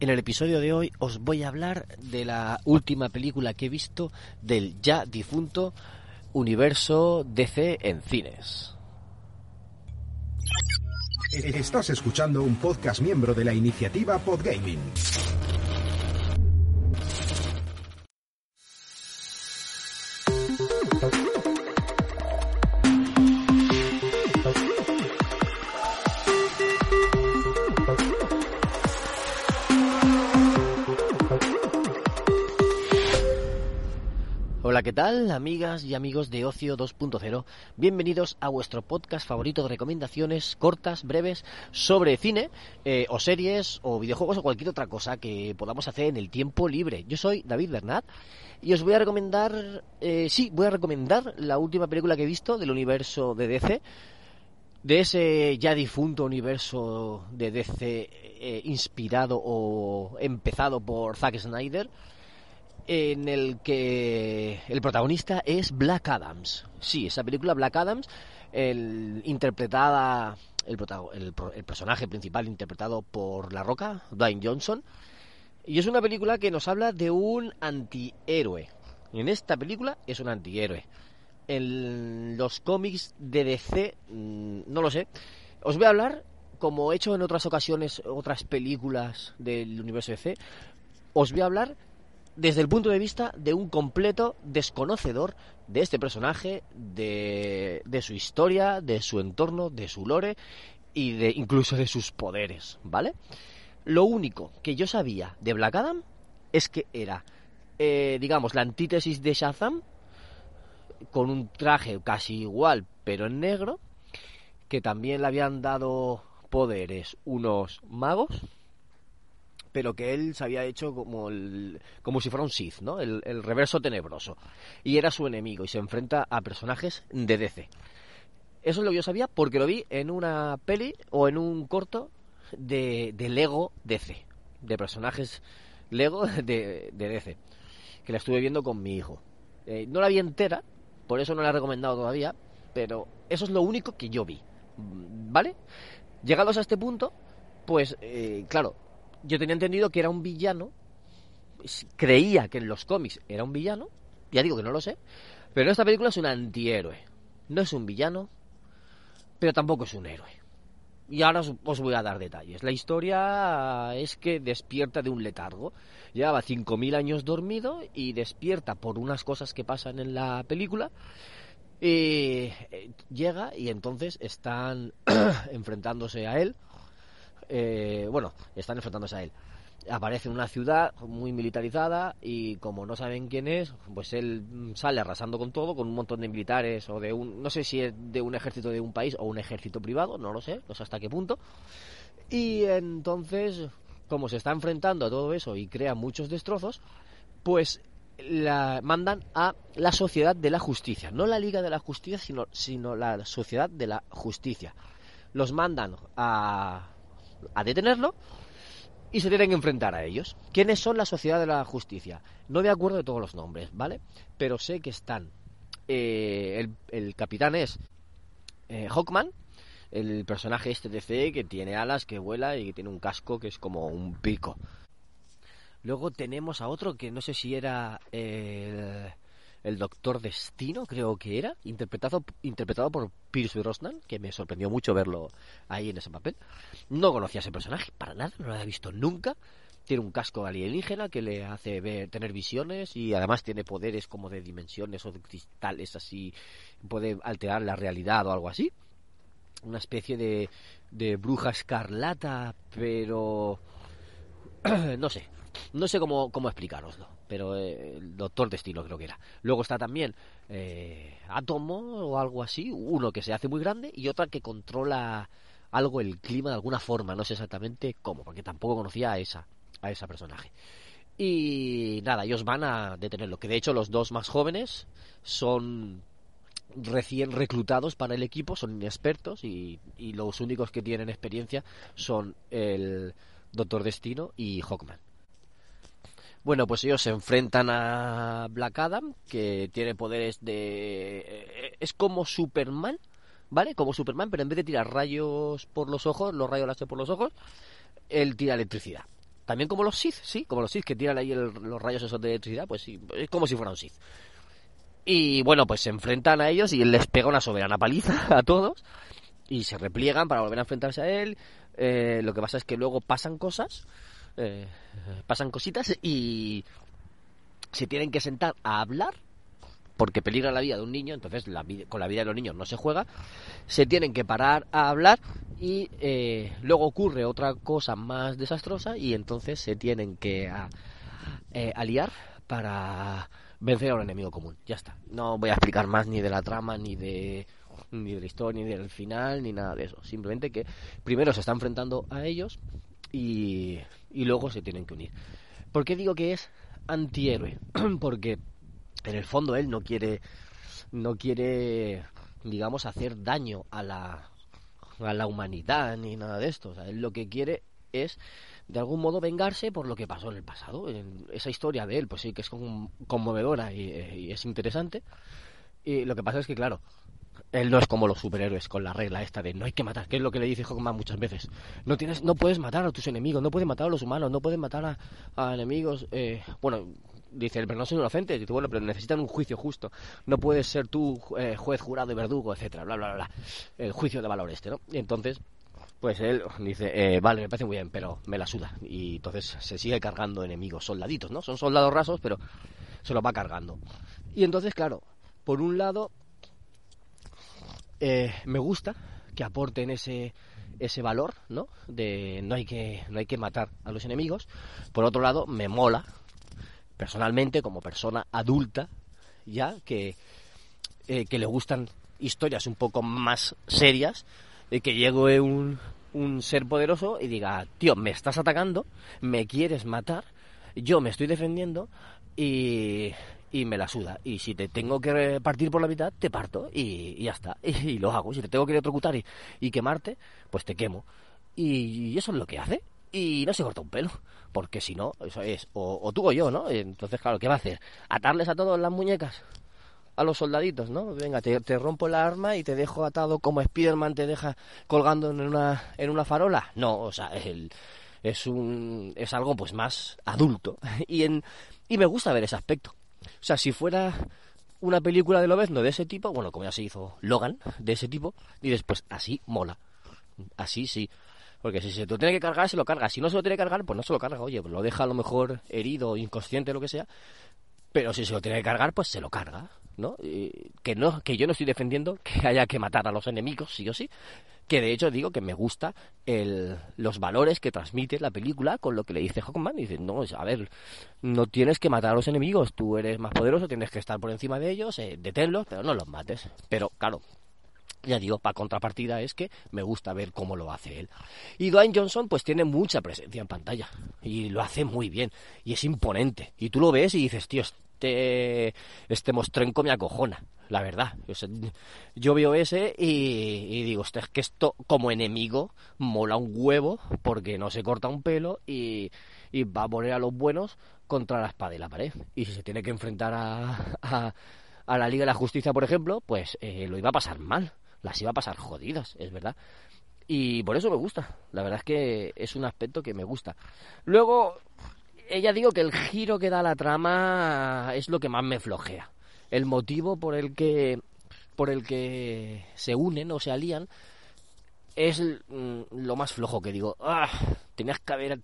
En el episodio de hoy os voy a hablar de la última película que he visto del ya difunto universo DC en cines. Estás escuchando un podcast miembro de la iniciativa Podgaming. Hola, ¿qué tal, amigas y amigos de Ocio 2.0? Bienvenidos a vuestro podcast favorito de recomendaciones cortas, breves, sobre cine, eh, o series, o videojuegos, o cualquier otra cosa que podamos hacer en el tiempo libre. Yo soy David Bernat y os voy a recomendar, eh, sí, voy a recomendar la última película que he visto del universo de DC, de ese ya difunto universo de DC eh, inspirado o empezado por Zack Snyder en el que el protagonista es Black Adams. Sí, esa película Black Adams, el, interpretada, el, el, el, personaje principal interpretado por La Roca, Dwayne Johnson. Y es una película que nos habla de un antihéroe. En esta película es un antihéroe. En los cómics de DC, mm, no lo sé. Os voy a hablar, como he hecho en otras ocasiones, otras películas del universo DC, os voy a hablar desde el punto de vista de un completo desconocedor de este personaje, de, de, su historia, de su entorno, de su lore y de incluso de sus poderes, ¿vale? Lo único que yo sabía de Black Adam es que era, eh, digamos, la antítesis de Shazam, con un traje casi igual, pero en negro, que también le habían dado poderes unos magos, pero que él se había hecho como, el, como si fuera un Sith, ¿no? El, el, reverso tenebroso. Y era su enemigo y se enfrenta a personajes de DC. Eso es lo que yo sabía porque lo vi en una peli o en un corto de, de Lego DC, de personajes Lego de, de, DC, que la estuve viendo con mi hijo. Eh, no la vi entera, por eso no la he recomendado todavía, pero eso es lo único que yo vi. ¿Vale? Llegados a este punto, pues eh, claro, yo tenía entendido que era un villano, creía que en los cómics era un villano, ya digo que no lo sé, pero en esta película es un antihéroe. No es un villano, pero tampoco es un héroe. Y ahora os, os voy a dar detalles. La historia es que despierta de un letargo. Llevaba 5.000 años dormido y despierta por unas cosas que pasan en la película. Y llega y entonces están enfrentándose a él eh, bueno, están enfrentándose a él. Aparece una ciudad muy militarizada y como no saben quién es, pues él sale arrasando con todo, con un montón de militares o de un, no sé si es de un ejército de un país o un ejército privado, no lo sé, no sé hasta qué punto. Y entonces, como se está enfrentando a todo eso y crea muchos destrozos, pues la mandan a la Sociedad de la Justicia, no la Liga de la Justicia, sino, sino la Sociedad de la Justicia. Los mandan a a detenerlo y se tienen que enfrentar a ellos. ¿Quiénes son la Sociedad de la Justicia? No me acuerdo de todos los nombres, ¿vale? Pero sé que están. Eh, el, el, capitán es eh, Hawkman, el personaje este de C que tiene alas, que vuela y que tiene un casco que es como un pico. Luego tenemos a otro que no sé si era el, el Doctor Destino, creo que era, interpretado, interpretado por Pierce Brosnan, que me sorprendió mucho verlo ahí en ese papel. No conocía ese personaje, para nada, no lo había visto nunca. Tiene un casco alienígena que le hace ver, tener visiones y además tiene poderes como de dimensiones o de cristales así, puede alterar la realidad o algo así. Una especie de, de bruja escarlata, pero... no sé, no sé cómo, cómo explicaroslo, pero eh, el Doctor Destino creo que era. Luego está también eh, Átomo o algo así, uno que se hace muy grande y otra que controla algo el clima de alguna forma, no sé exactamente cómo, porque tampoco conocía a esa, a esa personaje. Y nada, ellos van a detenerlo, que de hecho los dos más jóvenes son recién reclutados para el equipo, son inexpertos y, y los únicos que tienen experiencia son el Doctor Destino y Hawkman. Bueno, pues ellos se enfrentan a Black Adam, que tiene poderes de... Es como Superman, ¿vale? Como Superman, pero en vez de tirar rayos por los ojos, los rayos láser por los ojos, él tira electricidad. También como los Sith, sí, como los Sith que tiran ahí los rayos esos de electricidad, pues sí, es como si fuera un Sith. Y bueno, pues se enfrentan a ellos y él les pega una soberana paliza a todos y se repliegan para volver a enfrentarse a él. Eh, lo que pasa es que luego pasan cosas, eh, pasan cositas y se tienen que sentar a hablar porque peligra la vida de un niño, entonces con la vida de los niños no se juega, se tienen que parar a hablar y eh, luego ocurre otra cosa más desastrosa y entonces se tienen que eh, aliar para vencer a un enemigo común. Ya está. No voy a explicar más ni de la trama, ni de ni de la historia, ni del final, ni nada de eso. Simplemente que primero se está enfrentando a ellos y, y luego se tienen que unir. ¿Por qué digo que es antihéroe? Porque en el fondo él no quiere no quiere digamos hacer daño a la a la humanidad ni nada de esto él lo que quiere es de algún modo vengarse por lo que pasó en el pasado esa historia de él pues sí que es conmovedora y, es interesante y lo que pasa es que claro él no es como los superhéroes con la regla esta de no hay que matar, que es lo que le dice Hawkman muchas veces. No tienes, no puedes matar a tus enemigos, no puedes matar a los humanos, no puedes matar a, enemigos. Eh, bueno, dice, pero no son inocentes. Dice, bueno, pero necesitan un juicio justo. No puedes ser tú eh, juez, jurado y verdugo, etcétera, bla, bla, bla. El juicio de valor este, ¿no? Y entonces, pues él dice, eh, vale, me parece muy bien, pero me la suda. Y entonces se sigue cargando enemigos, soldaditos, ¿no? Son soldados rasos, pero se los va cargando. Y entonces, claro, por un lado, eh, me gusta que aporten ese ese valor, ¿no? De no hay que no hay que matar a los enemigos. Por otro lado, me mola personalmente, como persona adulta, ya que, eh, que le gustan historias un poco más serias, de que llegue un, un ser poderoso y diga, tío, me estás atacando, me quieres matar, yo me estoy defendiendo y, y me la suda. Y si te tengo que partir por la mitad, te parto y, ya está. Y, lo hago. Si te tengo que electrocutar y, y quemarte, pues te quemo. y, eso es lo que hace y no se corta un pelo, porque si no, eso es, o, tú o yo, ¿no? Entonces, claro, ¿qué va a hacer? ¿Atarles a todos las muñecas? A los soldaditos, ¿no? Venga, te, rompo la arma y te dejo atado como Spiderman te deja colgando en una, en una farola. No, o sea, el, es, un, es algo pues más adulto. Y, en, y me gusta ver ese aspecto. O sea, si fuera una película de Lobezno de ese tipo, bueno, como ya se hizo Logan, de ese tipo, y después así mola. Así sí. Porque si se lo tiene que cargar, se lo carga. Si no se lo tiene que cargar, pues no se lo carga. Oye, lo deja a lo mejor herido, inconsciente, lo que sea. Pero si se lo tiene que cargar, pues se lo carga, ¿no? que no, que yo no estoy defendiendo que haya que matar a los enemigos, sí o sí. Que de hecho digo que me gusta el, los valores que transmite la película con lo que le dice Hawkman. Dice, no, a ver, no tienes que matar a los enemigos, tú eres más poderoso, tienes que estar por encima de ellos, eh, deténlos, pero no los mates. Pero claro, ya digo, para contrapartida es que me gusta ver cómo lo hace él. Y Dwayne Johnson pues tiene mucha presencia en pantalla y lo hace muy bien y es imponente. Y tú lo ves y dices, tío, este, este mostrenco me acojona, la verdad. yo veo ese y, digo, es que esto como enemigo mola un huevo porque no se corta un pelo y, va a poner a los buenos contra la espada y la pared. Y si se tiene que enfrentar a, a, la Liga de la Justicia, por ejemplo, pues eh, lo iba a pasar mal las iba a pasar jodidas, es verdad. Y por eso me gusta. La verdad es que es un aspecto que me gusta. Luego, ella digo que el giro que da la trama es lo que más me flojea. El motivo por el que por el que se unen o se alían es mm, lo más flojo que digo. Ah, tenías que haber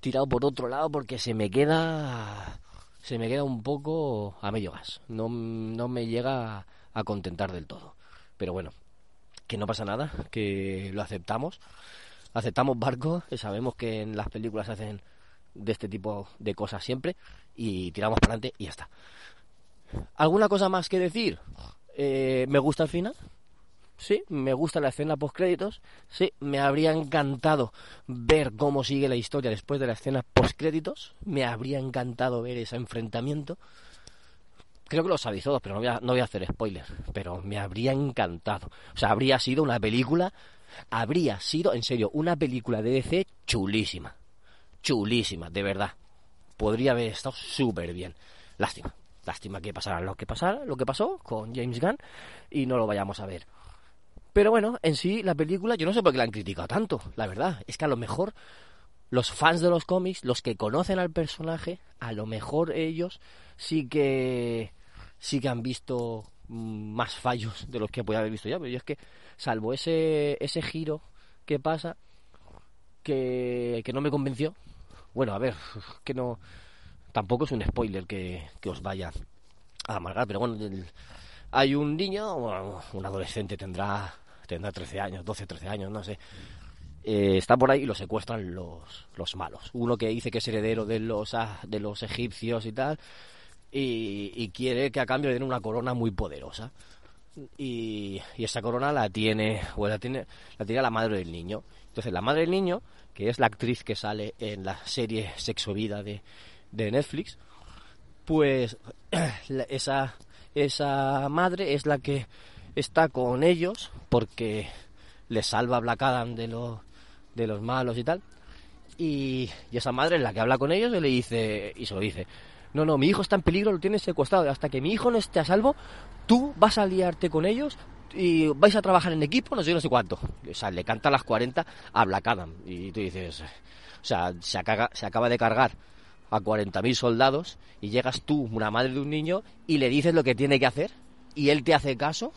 tirado por otro lado porque se me queda se me queda un poco a medio gas. No, no me llega a contentar del todo. Pero bueno, que no pasa nada, que lo aceptamos. Aceptamos barco, sabemos que en las películas hacen de este tipo de cosas siempre y tiramos para adelante y ya está. ¿Alguna cosa más que decir? Eh, ¿Me gusta el final? Sí, me gusta la escena post créditos. Sí, me habría encantado ver cómo sigue la historia después de la escena post créditos. Me habría encantado ver ese enfrentamiento creo que lo sabéis todos, pero no voy, a, no voy a hacer spoilers, pero me habría encantado. O sea, habría sido una película, habría sido, en serio, una película de DC chulísima. Chulísima, de verdad. Podría haber estado súper bien. Lástima. Lástima que pasara lo que pasara, lo que pasó con James Gunn y no lo vayamos a ver. Pero bueno, en sí la película, yo no sé por qué la han criticado tanto, la verdad. Es que a lo mejor los fans de los cómics, los que conocen al personaje, a lo mejor ellos sí que sí que han visto mm, más fallos de los que podía haber visto ya, pero yo es que salvo ese ese giro que pasa que, que no me convenció. Bueno, a ver, que no tampoco es un spoiler que, que os vaya a amargar, pero bueno, hay un niño, un adolescente tendrá tendrá 13 años, 12, 13 años, no sé. Eh, está por ahí y lo secuestran los, los malos. Uno que dice que es heredero de los, ah, de los egipcios y tal, y, y quiere que a cambio le den una corona muy poderosa. Y, y esa corona la tiene, o la tiene, la tiene la madre del niño. Entonces la madre del niño, que es la actriz que sale en la serie Sexo Vida de, de Netflix, pues esa, esa madre es la que está con ellos porque les salva a Black Adam de los, de los malos y tal. Y, y esa madre es la que habla con ellos y le dice, y se lo dice, no, no, mi hijo está en peligro, lo tienes secuestrado, hasta que mi hijo no esté a salvo, tú vas a liarte con ellos y vais a trabajar en equipo, no sé, no sé cuánto. O sea, le canta a las 40 a Black Adam. Y tú dices, o sea, se acaba, se acaba de cargar a 40.000 soldados y llegas tú, una madre de un niño, y le dices lo que tiene que hacer y él te hace caso.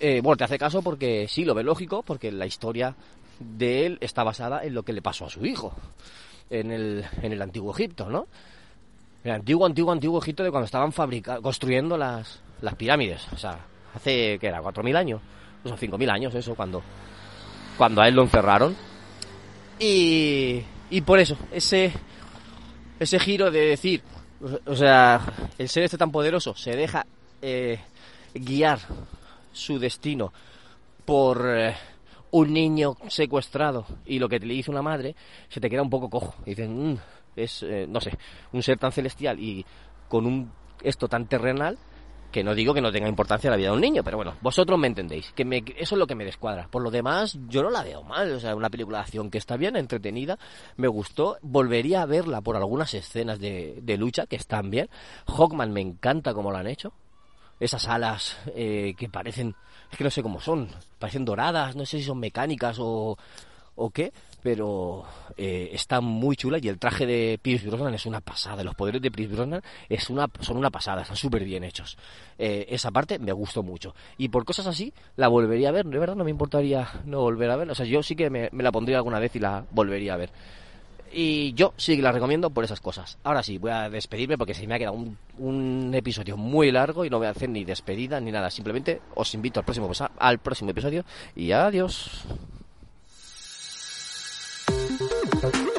Eh, bueno, te hace caso porque sí, lo ve lógico, porque la historia de él está basada en lo que le pasó a su hijo en el, en el antiguo Egipto, ¿no? El antiguo, antiguo, antiguo Egipto de cuando estaban construyendo las, las pirámides. O sea, hace, ¿qué era? ¿4.000 años? O sea, 5.000 años, eso, cuando, cuando a él lo encerraron. Y, y por eso, ese, ese giro de decir, o sea, el ser este tan poderoso se deja eh, guiar su destino por eh, un niño secuestrado y lo que le dice una madre, se te queda un poco cojo. Y dicen, "Mm, es, eh, no sé, un ser tan celestial y con un esto tan terrenal que no digo que no tenga importancia la vida de un niño, pero bueno, vosotros me entendéis, que me, eso es lo que me descuadra. Por lo demás, yo no la veo mal, o sea, una película de acción que está bien, entretenida, me gustó, volvería a verla por algunas escenas de, de lucha que están bien. Hawkman me encanta como lo han hecho, esas alas eh, que parecen, es que no sé cómo son, parecen doradas, no sé si son mecánicas o, o qué, pero eh, está muy chula y el traje de Pierce Brosnan es una pasada, los poderes de Pierce Brosnan es una, son una pasada, están súper bien hechos. Eh, esa parte me gustó mucho. Y por cosas así, la volvería a ver, de verdad no me importaría no volver a ver, o sea, yo sí que me, la pondría alguna vez y la volvería a ver. Y yo sí que la recomiendo por esas cosas. Ahora sí, voy a despedirme porque se me ha quedado un, un episodio muy largo y no voy a hacer ni despedida ni nada. Simplemente os invito al próximo, al próximo episodio y adiós. Thank you.